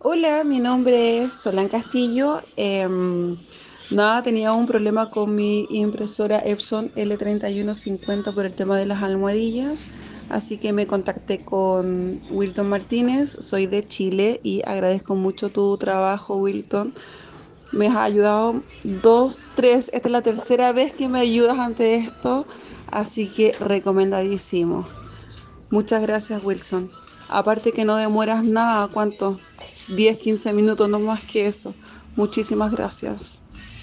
Hola, mi nombre es Solán Castillo. Em, nada, tenía un problema con mi impresora Epson L3150 por el tema de las almohadillas, así que me contacté con Wilton Martínez. Soy de Chile y agradezco mucho tu trabajo, Wilton. Me has ayudado dos, tres, esta es la tercera vez que me ayudas ante esto, así que recomendadísimo. Muchas gracias, Wilson. Aparte que no demoras nada, ¿cuánto? 10, 15 minutos, no más que eso. Muchísimas gracias.